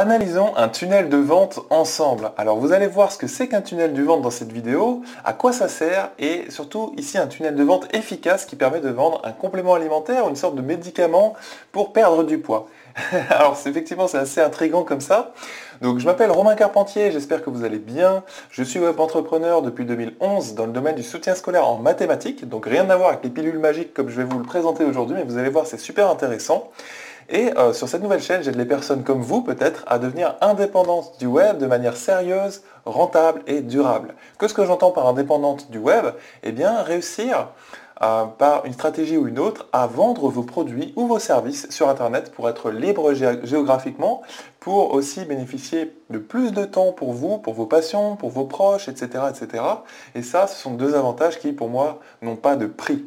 Analysons un tunnel de vente ensemble. Alors vous allez voir ce que c'est qu'un tunnel de vente dans cette vidéo, à quoi ça sert et surtout ici un tunnel de vente efficace qui permet de vendre un complément alimentaire une sorte de médicament pour perdre du poids. Alors effectivement c'est assez intrigant comme ça. Donc je m'appelle Romain Carpentier, j'espère que vous allez bien. Je suis web entrepreneur depuis 2011 dans le domaine du soutien scolaire en mathématiques, donc rien à voir avec les pilules magiques comme je vais vous le présenter aujourd'hui, mais vous allez voir c'est super intéressant. Et euh, sur cette nouvelle chaîne, j'aide les personnes comme vous peut-être à devenir indépendantes du web de manière sérieuse, rentable et durable. Que ce que j'entends par indépendante du web Eh bien, réussir euh, par une stratégie ou une autre à vendre vos produits ou vos services sur Internet pour être libre géographiquement, pour aussi bénéficier de plus de temps pour vous, pour vos patients, pour vos proches, etc. etc. Et ça, ce sont deux avantages qui, pour moi, n'ont pas de prix.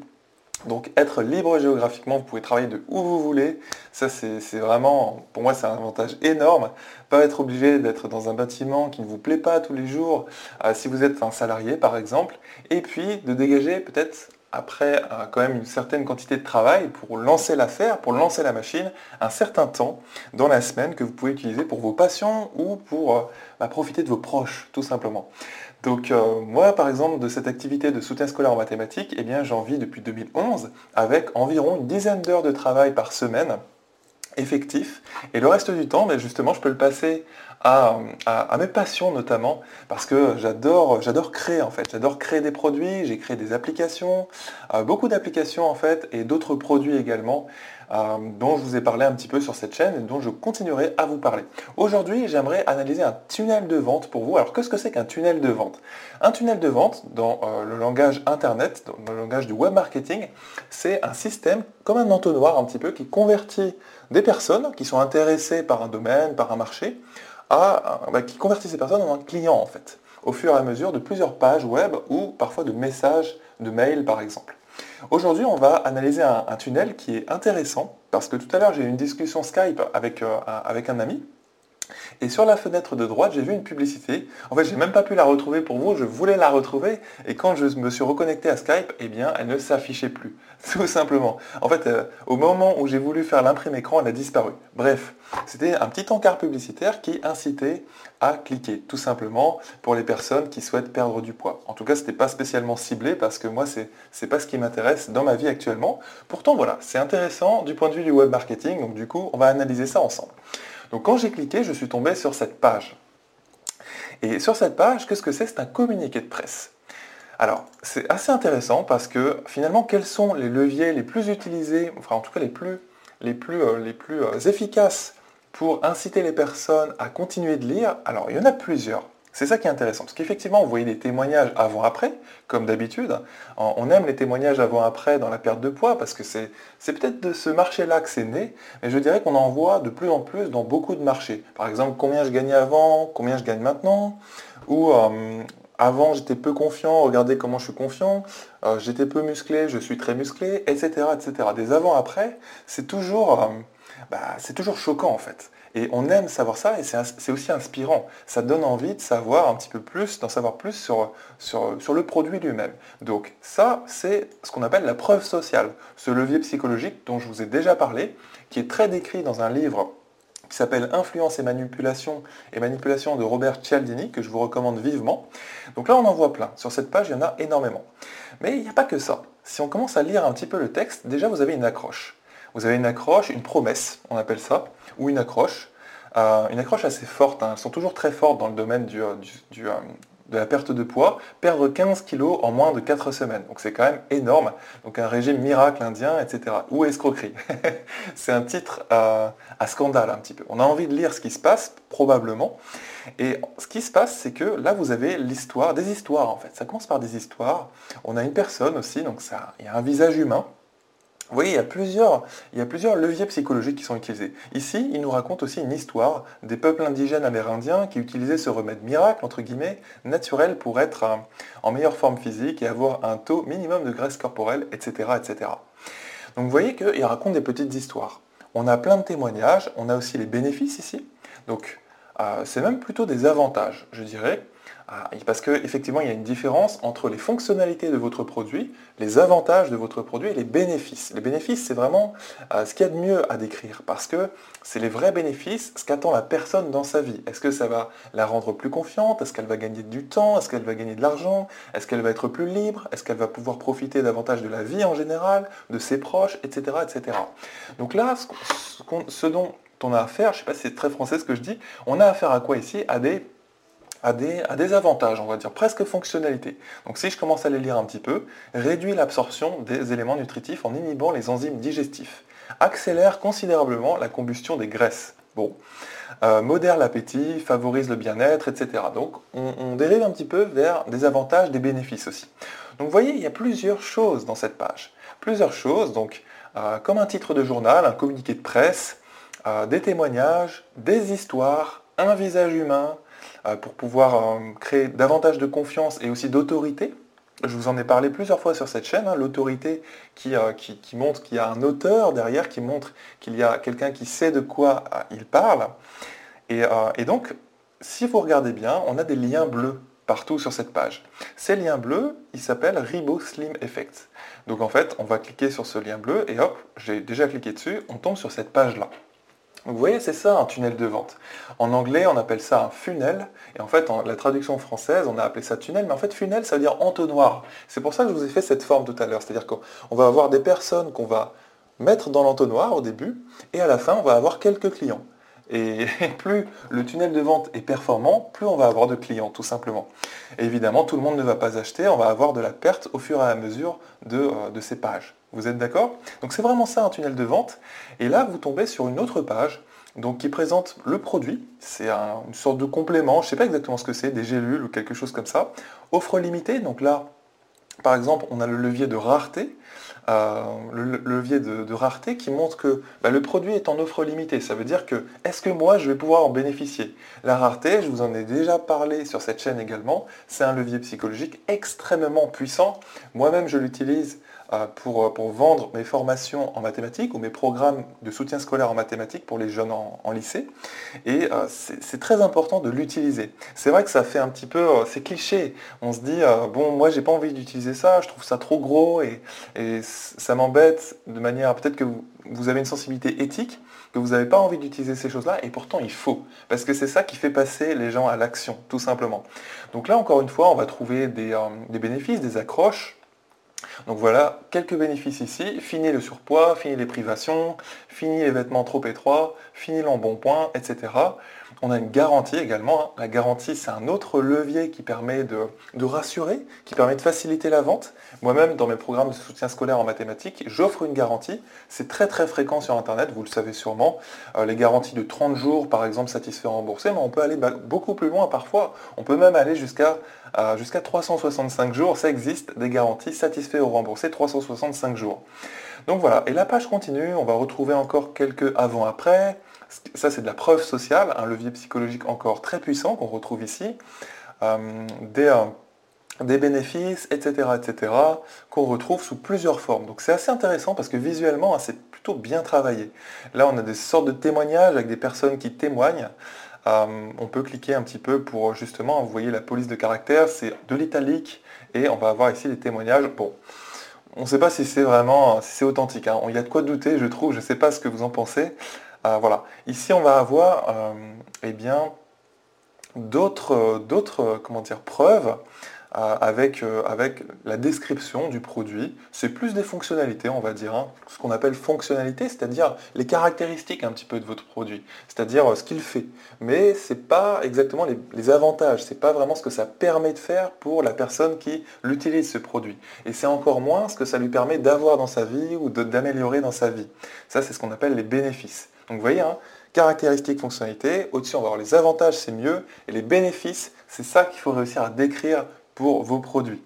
Donc être libre géographiquement, vous pouvez travailler de où vous voulez. Ça c'est vraiment, pour moi c'est un avantage énorme. Pas être obligé d'être dans un bâtiment qui ne vous plaît pas tous les jours, euh, si vous êtes un salarié par exemple. Et puis de dégager peut-être après euh, quand même une certaine quantité de travail pour lancer l'affaire, pour lancer la machine, un certain temps dans la semaine que vous pouvez utiliser pour vos patients ou pour euh, bah, profiter de vos proches tout simplement. Donc euh, moi, par exemple, de cette activité de soutien scolaire en mathématiques, eh j'en vis depuis 2011 avec environ une dizaine d'heures de travail par semaine effectif. Et le reste du temps, mais justement, je peux le passer à, mes passions notamment, parce que j'adore, j'adore créer en fait. J'adore créer des produits, j'ai créé des applications, euh, beaucoup d'applications en fait, et d'autres produits également, euh, dont je vous ai parlé un petit peu sur cette chaîne et dont je continuerai à vous parler. Aujourd'hui, j'aimerais analyser un tunnel de vente pour vous. Alors qu'est-ce que c'est qu'un tunnel de vente? Un tunnel de vente, dans euh, le langage Internet, dans le langage du web marketing, c'est un système comme un entonnoir un petit peu qui convertit des personnes qui sont intéressées par un domaine, par un marché, bah, qui convertit ces personnes en un client en fait, au fur et à mesure de plusieurs pages web ou parfois de messages, de mails par exemple. Aujourd'hui, on va analyser un, tunnel qui est intéressant parce que tout à l'heure j'ai eu une discussion Skype avec, euh, avec un ami et sur la fenêtre de droite, j'ai vu une publicité. En fait, j'ai même pas pu la retrouver pour vous, je voulais la retrouver. Et quand je me suis reconnecté à Skype, eh bien, elle ne s'affichait plus. Tout simplement. En fait, euh, au moment où j'ai voulu faire l'imprime écran, elle a disparu. Bref, c'était un petit encart publicitaire qui incitait à cliquer, tout simplement, pour les personnes qui souhaitent perdre du poids. En tout cas, ce n'était pas spécialement ciblé parce que moi, ce n'est pas ce qui m'intéresse dans ma vie actuellement. Pourtant, voilà, c'est intéressant du point de vue du web marketing. Donc, du coup, on va analyser ça ensemble. Donc quand j'ai cliqué, je suis tombé sur cette page. Et sur cette page, qu'est-ce que c'est? C'est un communiqué de presse. Alors, c'est assez intéressant parce que finalement, quels sont les leviers les plus utilisés, enfin en tout cas les plus, les plus, euh, les plus euh, efficaces pour inciter les personnes à continuer de lire? Alors, il y en a plusieurs. C'est ça qui est intéressant, parce qu'effectivement, vous voyez des témoignages avant-après, comme d'habitude. On aime les témoignages avant-après dans la perte de poids, parce que c'est peut-être de ce marché-là que c'est né, mais je dirais qu'on en voit de plus en plus dans beaucoup de marchés. Par exemple, combien je gagnais avant, combien je gagne maintenant, ou euh, avant j'étais peu confiant, regardez comment je suis confiant, euh, j'étais peu musclé, je suis très musclé, etc. etc. Des avant-après, c'est toujours, euh, bah, toujours choquant en fait. Et on aime savoir ça et c'est aussi inspirant. Ça donne envie de savoir un petit peu plus, d'en savoir plus sur, sur, le produit lui-même. Donc ça, c'est ce qu'on appelle la preuve sociale, ce levier psychologique dont je vous ai déjà parlé, qui est très décrit dans un livre qui s'appelle Influence et manipulation et manipulation de Robert Cialdini, que je vous recommande vivement. Donc là, on en voit plein. Sur cette page, il y en a énormément. Mais il n'y a pas que ça. Si on commence à lire un petit peu le texte, déjà, vous avez une accroche. Vous avez une accroche, une promesse, on appelle ça, ou une accroche. Euh, une accroche assez forte, hein. elles sont toujours très fortes dans le domaine euh, euh, de la perte de poids, perdre 15 kg en moins de 4 semaines. Donc c'est quand même énorme. Donc un régime miracle indien, etc. Ou escroquerie. c'est un titre à scandale un petit peu. On a envie de lire ce qui se passe, probablement. Et ce qui se passe, c'est que là, vous avez l'histoire, des histoires en fait. Ça commence par des histoires. On a une personne aussi, donc ça, il y a un visage humain. Vous voyez, il y, a plusieurs, il y a plusieurs leviers psychologiques qui sont utilisés. Ici, il nous raconte aussi une histoire des peuples indigènes amérindiens qui utilisaient ce remède miracle, entre guillemets, naturel pour être en meilleure forme physique et avoir un taux minimum de graisse corporelle, etc. etc. Donc vous voyez qu'il raconte des petites histoires. On a plein de témoignages, on a aussi les bénéfices ici. Donc euh, c'est même plutôt des avantages, je dirais. Ah, parce qu'effectivement, il y a une différence entre les fonctionnalités de votre produit, les avantages de votre produit et les bénéfices. Les bénéfices, c'est vraiment euh, ce qu'il y a de mieux à décrire, parce que c'est les vrais bénéfices, ce qu'attend la personne dans sa vie. Est-ce que ça va la rendre plus confiante? Est-ce qu'elle va gagner du temps? Est-ce qu'elle va gagner de l'argent? Est-ce qu'elle va être plus libre? Est-ce qu'elle va pouvoir profiter davantage de la vie en général, de ses proches, etc. etc. Donc là, ce, dont on a affaire, je ne sais pas si c'est très français ce que je dis, on a affaire à quoi ici? À des a des, avantages, on va dire, presque fonctionnalités. Donc si je commence à les lire un petit peu, réduit l'absorption des éléments nutritifs en inhibant les enzymes digestifs, accélère considérablement la combustion des graisses. Bon, euh, modère l'appétit, favorise le bien-être, etc. Donc on, dérive un petit peu vers des avantages, des bénéfices aussi. Donc vous voyez, il y a plusieurs choses dans cette page. Plusieurs choses, donc euh, comme un titre de journal, un communiqué de presse, euh, des témoignages, des histoires, un visage humain, pour pouvoir euh, créer davantage de confiance et aussi d'autorité. Je vous en ai parlé plusieurs fois sur cette chaîne, hein, l'autorité euh, qui, montre qu'il y a un auteur derrière, qui montre qu'il y a quelqu'un qui sait de quoi il parle. Et, donc, si vous regardez bien, on a des liens bleus partout sur cette page. Ces liens bleus, ils s'appellent RiboSlim Effect. Donc en fait, on va cliquer sur ce lien bleu et hop, j'ai déjà cliqué dessus, on tombe sur cette page-là. Vous voyez, c'est ça un tunnel de vente. En anglais, on appelle ça un funnel. Et en fait, la traduction française, on a appelé ça tunnel. Mais en fait, funnel, ça veut dire entonnoir. C'est pour ça que je vous ai fait cette forme tout à l'heure. C'est-à-dire qu'on va avoir des personnes qu'on va mettre dans l'entonnoir au début. Et à la fin, on va avoir quelques clients. Et plus le tunnel de vente est performant, plus on va avoir de clients, tout simplement. Évidemment, tout le monde ne va pas acheter, on va avoir de la perte au fur et à mesure de, euh, ces pages. Vous êtes d'accord? Donc c'est vraiment ça un tunnel de vente. Et là, vous tombez sur une autre page qui présente le produit. C'est une sorte de complément, je ne sais pas exactement ce que c'est, des gélules ou quelque chose comme ça. Offre limitée, donc là, par exemple, on a le levier de rareté. Euh, le, levier de, rareté qui montre que bah, le produit est en offre limitée. Ça veut dire que est-ce que moi je vais pouvoir en bénéficier? La rareté, je vous en ai déjà parlé sur cette chaîne également, c'est un levier psychologique extrêmement puissant. Moi-même je l'utilise pour, pour, vendre mes formations en mathématiques ou mes programmes de soutien scolaire en mathématiques pour les jeunes en, lycée. Et euh, c'est très important de l'utiliser. C'est vrai que ça fait un petit peu, euh, c'est cliché. On se dit, bon, moi j'ai pas envie d'utiliser ça, je trouve ça trop gros et, ça m'embête de manière, peut-être que vous, avez une sensibilité éthique, que vous n'avez pas envie d'utiliser ces choses-là, et pourtant il faut. Parce que c'est ça qui fait passer les gens à l'action, tout simplement. Donc là, encore une fois, on va trouver des bénéfices, des accroches donc voilà, quelques bénéfices ici. Fini le surpoids, fini les privations, fini les vêtements trop étroits, fini l'embonpoint, etc. On a une garantie également. Hein. La garantie, c'est un autre levier qui permet de, rassurer, qui permet de faciliter la vente. Moi-même, dans mes programmes de soutien scolaire en mathématiques, j'offre une garantie. C'est très très fréquent sur Internet, vous le savez sûrement. Euh, les garanties de 30 jours, par exemple, satisfaits remboursés, mais on peut aller beaucoup plus loin parfois. On peut même aller jusqu'à jusqu'à 365 jours. Ça existe, des garanties satisfaits ou remboursés 365 jours. Donc voilà, et la page continue, on va retrouver encore quelques avant-après. Ça, c'est de la preuve sociale, un levier psychologique encore très puissant qu'on retrouve ici. Euh, euh, des, bénéfices, etc., etc., qu'on retrouve sous plusieurs formes. Donc c'est assez intéressant parce que visuellement, hein, c'est plutôt bien travaillé. Là, on a des sortes de témoignages avec des personnes qui témoignent. Euh, on peut cliquer un petit peu pour justement, vous voyez la police de caractère, c'est de l'italique, et on va avoir ici des témoignages. Bon, on ne sait pas si c'est vraiment, si c'est authentique. Hein. Il y a de quoi douter, je trouve. Je ne sais pas ce que vous en pensez. Euh, voilà. Ici, on va avoir, euh, eh bien, d'autres, d'autres, preuves euh, avec, la description du produit. C'est plus des fonctionnalités, on va dire, hein. ce qu'on appelle fonctionnalité, c'est-à-dire les caractéristiques un petit peu de votre produit, c'est-à-dire ce qu'il fait. Mais ce n'est pas exactement les, les avantages, ce n'est pas vraiment ce que ça permet de faire pour la personne qui l'utilise ce produit. Et c'est encore moins ce que ça lui permet d'avoir dans sa vie ou d'améliorer dans sa vie. Ça, c'est ce qu'on appelle les bénéfices. Donc vous voyez, hein, caractéristiques, fonctionnalités, au-dessus on va avoir les avantages, c'est mieux, et les bénéfices, c'est ça qu'il faut réussir à décrire pour vos produits.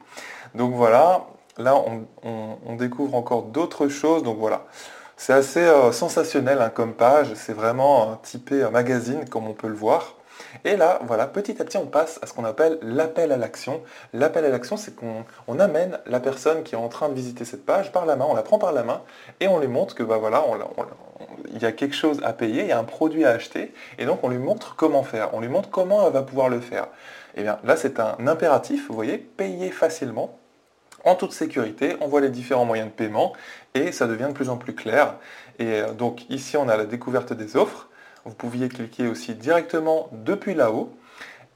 Donc voilà, là on, découvre encore d'autres choses. Donc voilà, C'est assez euh, sensationnel hein, comme page, c'est vraiment typé magazine comme on peut le voir. Et là, voilà, petit à petit, on passe à ce qu'on appelle l'appel à l'action. L'appel à l'action, c'est qu'on amène la personne qui est en train de visiter cette page par la main, on la prend par la main et on lui montre que bah voilà, il y a quelque chose à payer, il y a un produit à acheter, et donc on lui montre comment faire, on lui montre comment elle va pouvoir le faire. Et eh bien là, c'est un impératif, vous voyez, payer facilement en toute sécurité, on voit les différents moyens de paiement et ça devient de plus en plus clair. Et euh, donc ici, on a la découverte des offres. Vous pouviez cliquer aussi directement depuis là-haut.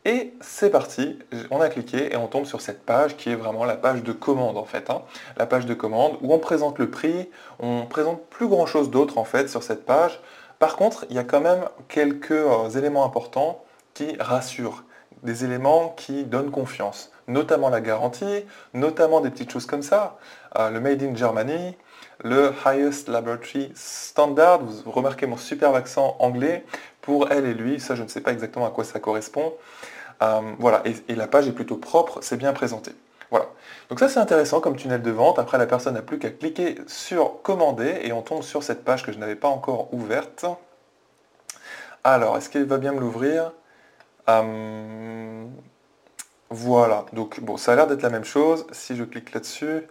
Et c'est parti, on a cliqué et on tombe sur cette page qui est vraiment la page de commande en fait. Hein. La page de commande où on présente le prix, on présente plus grand chose d'autre en fait sur cette page. Par contre, il y a quand même quelques euh, éléments importants qui rassurent, des éléments qui donnent confiance, notamment la garantie, notamment des petites choses comme ça, euh, le Made in Germany, le Highest Laboratory Standard. Vous remarquez mon super accent anglais. Pour elle et lui, ça je ne sais pas exactement à quoi ça correspond. Euh, voilà, et, la page est plutôt propre, c'est bien présenté. Voilà. Donc ça c'est intéressant comme tunnel de vente. Après la personne n'a plus qu'à cliquer sur commander et on tombe sur cette page que je n'avais pas encore ouverte. Alors, est-ce qu'elle va bien me l'ouvrir? Euh, Voilà, donc bon, ça a l'air d'être la même chose. Si je clique là-dessus,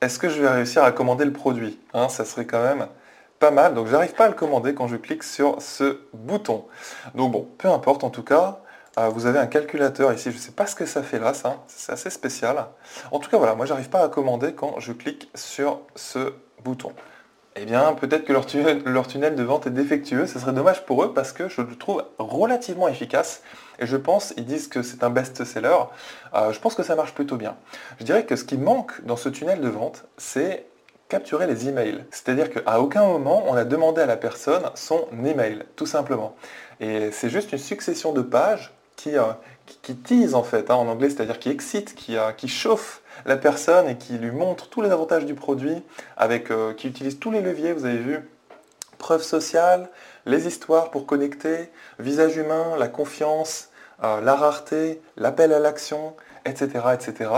est-ce que je vais réussir à commander le produit hein, Ça serait quand même pas mal. Donc j'arrive pas à le commander quand je clique sur ce bouton. Donc bon, peu importe en tout cas. Euh, vous avez un calculateur ici, je ne sais pas ce que ça fait là, ça, c'est assez spécial. En tout cas voilà, moi j'arrive pas à commander quand je clique sur ce bouton eh bien, peut-être que leur tunnel, de vente est défectueux. Ce serait dommage pour eux parce que je le trouve relativement efficace. Et je pense, ils disent que c'est un best-seller. Euh, je pense que ça marche plutôt bien. Je dirais que ce qui manque dans ce tunnel de vente, c'est capturer les emails. C'est-à-dire qu'à aucun moment, on a demandé à la personne son email, tout simplement. Et c'est juste une succession de pages qui, euh, qui, tease en fait, hein, en anglais, c'est-à-dire qui excite, qui, euh, qui chauffe la personne et qui lui montre tous les avantages du produit, avec, qui utilise tous les leviers, vous avez vu, preuve sociale, les histoires pour connecter, visage humain, la confiance, euh, la rareté, l'appel à l'action, etc., etc.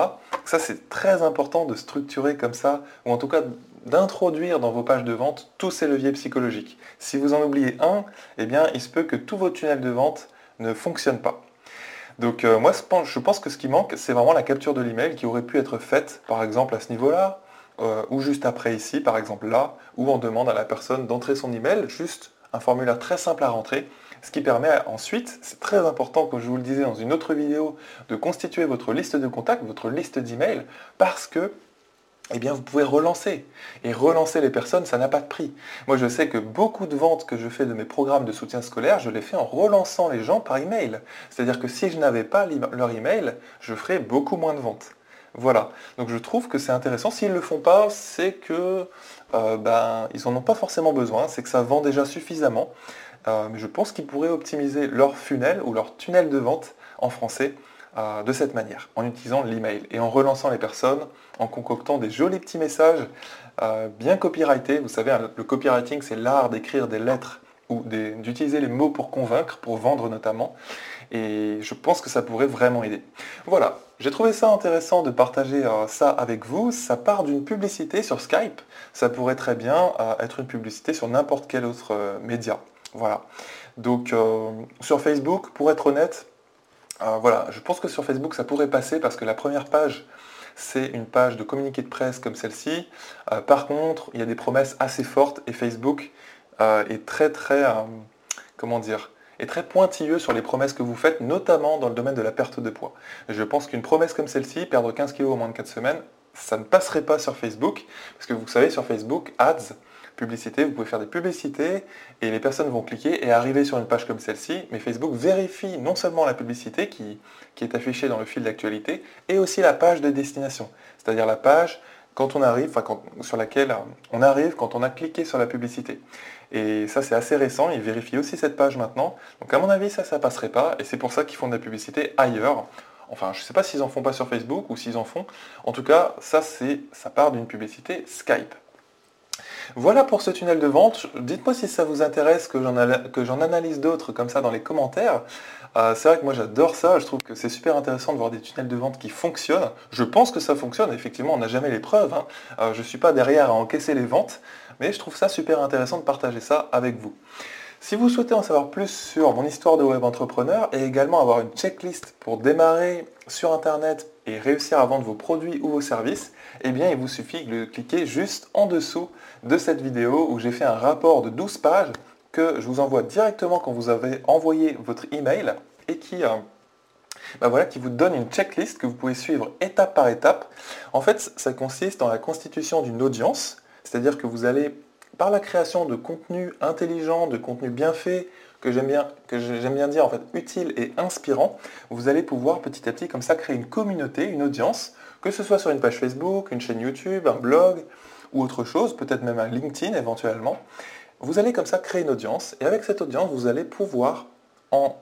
Ça, c'est très important de structurer comme ça, ou en tout cas d'introduire dans vos pages de vente tous ces leviers psychologiques. Si vous en oubliez un, eh bien, il se peut que tous vos tunnels de vente ne fonctionnent pas. Donc euh, moi, je pense que ce qui manque, c'est vraiment la capture de l'email qui aurait pu être faite, par exemple, à ce niveau-là, euh, ou juste après ici, par exemple là, où on demande à la personne d'entrer son email, juste un formulaire très simple à rentrer, ce qui permet ensuite, c'est très important, comme je vous le disais dans une autre vidéo, de constituer votre liste de contacts, votre liste d'emails, parce que eh bien vous pouvez relancer. Et relancer les personnes, ça n'a pas de prix. Moi je sais que beaucoup de ventes que je fais de mes programmes de soutien scolaire, je les fais en relançant les gens par email. C'est-à-dire que si je n'avais pas leur email, je ferais beaucoup moins de ventes. Voilà. Donc je trouve que c'est intéressant. S'ils ne le font pas, c'est que euh, ben, ils n'en ont pas forcément besoin, c'est que ça vend déjà suffisamment. Euh, mais je pense qu'ils pourraient optimiser leur funnel ou leur tunnel de vente en français euh, de cette manière, en utilisant l'email et en relançant les personnes, en concoctant des jolis petits messages bien copyrightés. Vous savez, hein, le copywriting, c'est l'art d'écrire des lettres ou d'utiliser les mots pour convaincre, pour vendre notamment. Et je pense que ça pourrait vraiment aider. Voilà, j'ai trouvé ça intéressant de partager euh, ça avec vous. Ça part d'une publicité sur Skype. Ça pourrait très bien être une publicité sur n'importe quel autre média. Voilà. Donc sur Facebook, pour être honnête, euh, voilà, je pense que sur Facebook ça pourrait passer parce que la première page c'est une page de communiqué de presse comme celle-ci. Euh, par contre, il y a des promesses assez fortes et Facebook euh, est très très comment dire est très pointilleux sur les promesses que vous faites, notamment dans le domaine de la perte de poids. Je pense qu'une promesse comme celle-ci, perdre 15 kg en moins de 4 semaines, ça ne passerait pas sur Facebook, parce que vous savez, sur Facebook, Ads, publicité, vous pouvez faire des publicités et les personnes vont cliquer et arriver sur une page comme celle-ci, mais Facebook vérifie non seulement la publicité qui, est affichée dans le fil d'actualité, et aussi la page de destination, c'est-à-dire la page quand on arrive, sur laquelle on arrive quand on a cliqué sur la publicité. Et ça c'est assez récent, ils vérifient aussi cette page maintenant. Donc à mon avis ça ça passerait pas, et c'est pour ça qu'ils font de la publicité ailleurs. Enfin, je ne sais pas s'ils en font pas sur Facebook ou s'ils en font. En tout cas, ça, c'est, ça part d'une publicité Skype. Voilà pour ce tunnel de vente. Dites-moi si ça vous intéresse que j'en analyse d'autres comme ça dans les commentaires. Euh, c'est vrai que moi j'adore ça, je trouve que c'est super intéressant de voir des tunnels de vente qui fonctionnent. Je pense que ça fonctionne, effectivement on n'a jamais les preuves. Hein. Euh, je ne suis pas derrière à encaisser les ventes, mais je trouve ça super intéressant de partager ça avec vous. Si vous souhaitez en savoir plus sur mon histoire de web entrepreneur et également avoir une checklist pour démarrer sur Internet et réussir à vendre vos produits ou vos services, eh bien il vous suffit de cliquer juste en dessous de cette vidéo où j'ai fait un rapport de 12 pages que je vous envoie directement quand vous avez envoyé votre email et qui, euh, bah voilà, qui vous donne une checklist que vous pouvez suivre étape par étape. En fait, ça consiste dans la constitution d'une audience, c'est-à-dire que vous allez par la création de contenu intelligent, de contenu bien fait, que j'aime bien, dire en fait utile et inspirant, vous allez pouvoir petit à petit comme ça créer une communauté, une audience, que ce soit sur une page Facebook, une chaîne YouTube, un blog ou autre chose, peut-être même un LinkedIn éventuellement. Vous allez comme ça créer une audience et avec cette audience, vous allez pouvoir en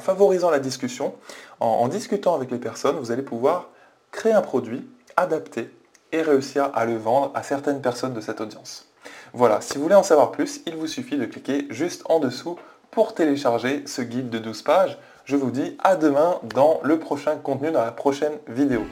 favorisant la discussion, en discutant avec les personnes, vous allez pouvoir créer un produit adapté et réussir à le vendre à certaines personnes de cette audience. Voilà, si vous voulez en savoir plus, il vous suffit de cliquer juste en dessous pour télécharger ce guide de 12 pages. Je vous dis à demain dans le prochain contenu, dans la prochaine vidéo.